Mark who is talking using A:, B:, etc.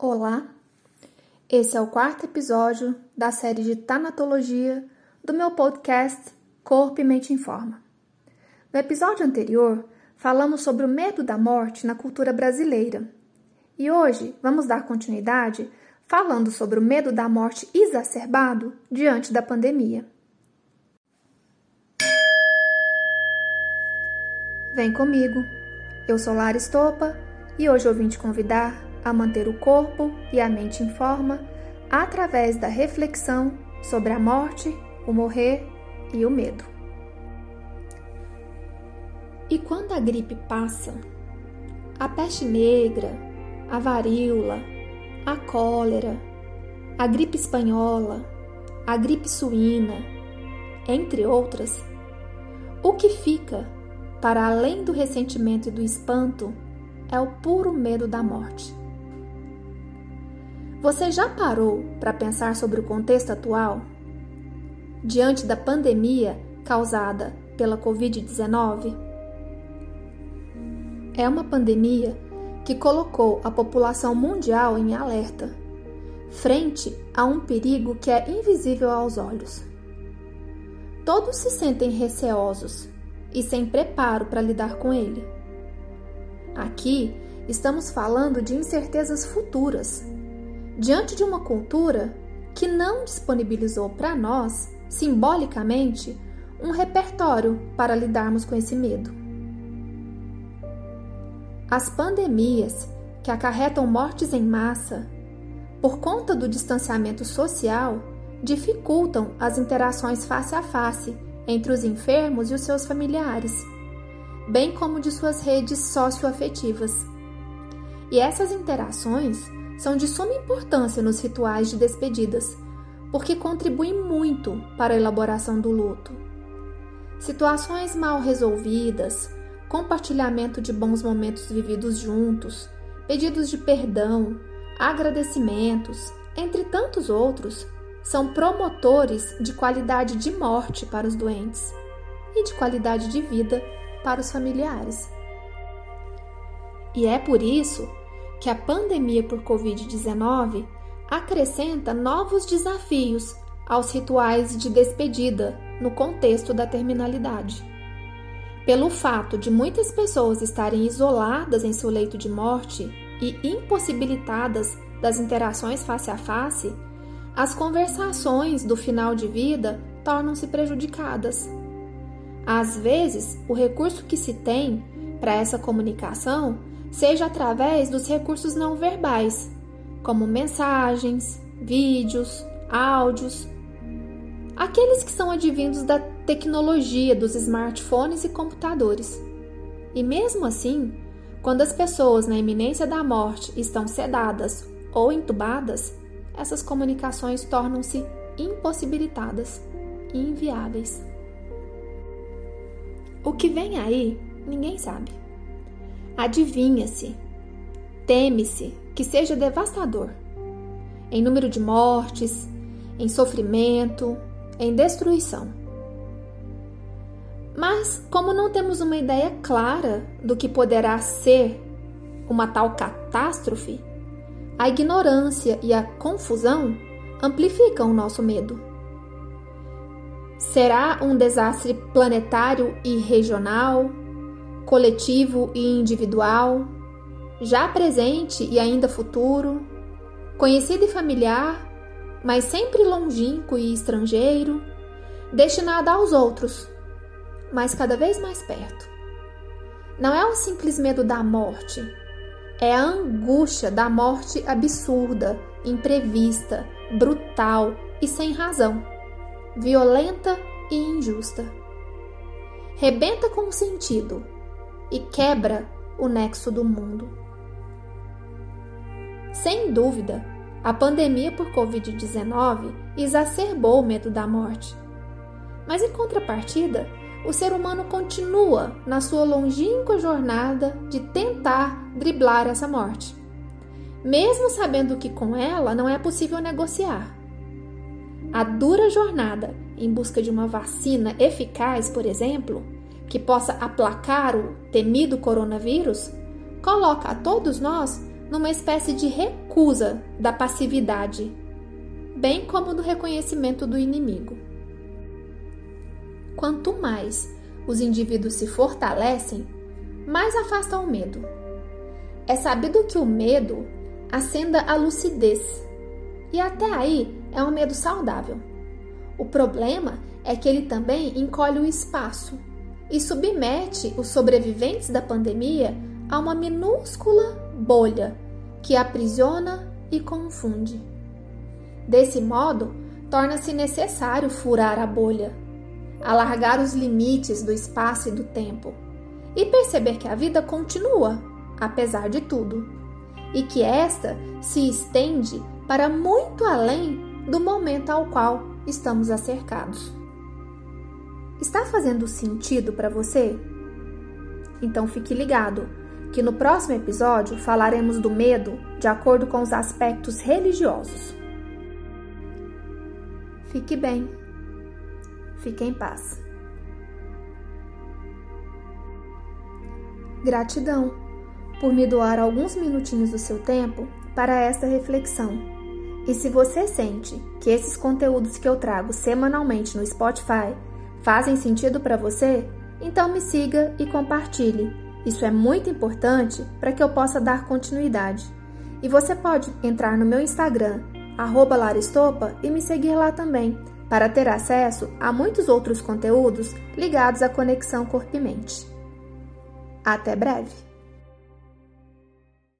A: Olá, esse é o quarto episódio da série de Tanatologia do meu podcast Corpo e Mente em Forma. No episódio anterior, falamos sobre o medo da morte na cultura brasileira e hoje vamos dar continuidade falando sobre o medo da morte exacerbado diante da pandemia. Vem comigo, eu sou Lara Estopa e hoje eu vim te convidar a manter o corpo e a mente em forma através da reflexão sobre a morte, o morrer e o medo. E quando a gripe passa, a peste negra, a varíola, a cólera, a gripe espanhola, a gripe suína, entre outras, o que fica, para além do ressentimento e do espanto, é o puro medo da morte. Você já parou para pensar sobre o contexto atual? Diante da pandemia causada pela Covid-19? É uma pandemia que colocou a população mundial em alerta, frente a um perigo que é invisível aos olhos. Todos se sentem receosos e sem preparo para lidar com ele. Aqui estamos falando de incertezas futuras, diante de uma cultura que não disponibilizou para nós, simbolicamente, um repertório para lidarmos com esse medo. As pandemias, que acarretam mortes em massa, por conta do distanciamento social, dificultam as interações face a face entre os enfermos e os seus familiares, bem como de suas redes socioafetivas. E essas interações são de suma importância nos rituais de despedidas, porque contribuem muito para a elaboração do luto. Situações mal resolvidas, compartilhamento de bons momentos vividos juntos, pedidos de perdão, agradecimentos, entre tantos outros, são promotores de qualidade de morte para os doentes e de qualidade de vida para os familiares. E é por isso que a pandemia por Covid-19 acrescenta novos desafios aos rituais de despedida no contexto da terminalidade. Pelo fato de muitas pessoas estarem isoladas em seu leito de morte e impossibilitadas das interações face a face, as conversações do final de vida tornam-se prejudicadas. Às vezes, o recurso que se tem para essa comunicação seja através dos recursos não verbais, como mensagens, vídeos, áudios, aqueles que são advindos da tecnologia dos smartphones e computadores. E mesmo assim, quando as pessoas na iminência da morte estão sedadas ou entubadas, essas comunicações tornam-se impossibilitadas e inviáveis. O que vem aí, ninguém sabe. Adivinha-se, teme-se que seja devastador em número de mortes, em sofrimento, em destruição. Mas, como não temos uma ideia clara do que poderá ser uma tal catástrofe, a ignorância e a confusão amplificam o nosso medo. Será um desastre planetário e regional, coletivo e individual, já presente e ainda futuro, conhecido e familiar, mas sempre longínquo e estrangeiro, destinada aos outros, mas cada vez mais perto. Não é o simples medo da morte, é a angústia da morte absurda, imprevista, brutal e sem razão, violenta e injusta. Rebenta com o sentido e quebra o nexo do mundo. Sem dúvida, a pandemia por Covid-19 exacerbou o medo da morte. Mas em contrapartida, o ser humano continua na sua longínqua jornada de tentar driblar essa morte, mesmo sabendo que com ela não é possível negociar. A dura jornada em busca de uma vacina eficaz, por exemplo, que possa aplacar o temido coronavírus, coloca a todos nós numa espécie de recusa da passividade, bem como do reconhecimento do inimigo. Quanto mais os indivíduos se fortalecem, mais afastam o medo. É sabido que o medo acenda a lucidez, e até aí é um medo saudável. O problema é que ele também encolhe o espaço e submete os sobreviventes da pandemia a uma minúscula bolha que aprisiona e confunde. Desse modo, torna-se necessário furar a bolha, alargar os limites do espaço e do tempo e perceber que a vida continua, apesar de tudo, e que esta se estende para muito além do momento ao qual estamos acercados. Está fazendo sentido para você? Então fique ligado, que no próximo episódio falaremos do medo de acordo com os aspectos religiosos. Fique bem. Fique em paz. Gratidão por me doar alguns minutinhos do seu tempo para esta reflexão. E se você sente que esses conteúdos que eu trago semanalmente no Spotify fazem sentido para você, então me siga e compartilhe. Isso é muito importante para que eu possa dar continuidade. E você pode entrar no meu Instagram, Laristopa, e me seguir lá também, para ter acesso a muitos outros conteúdos ligados à conexão corpo e mente. Até breve!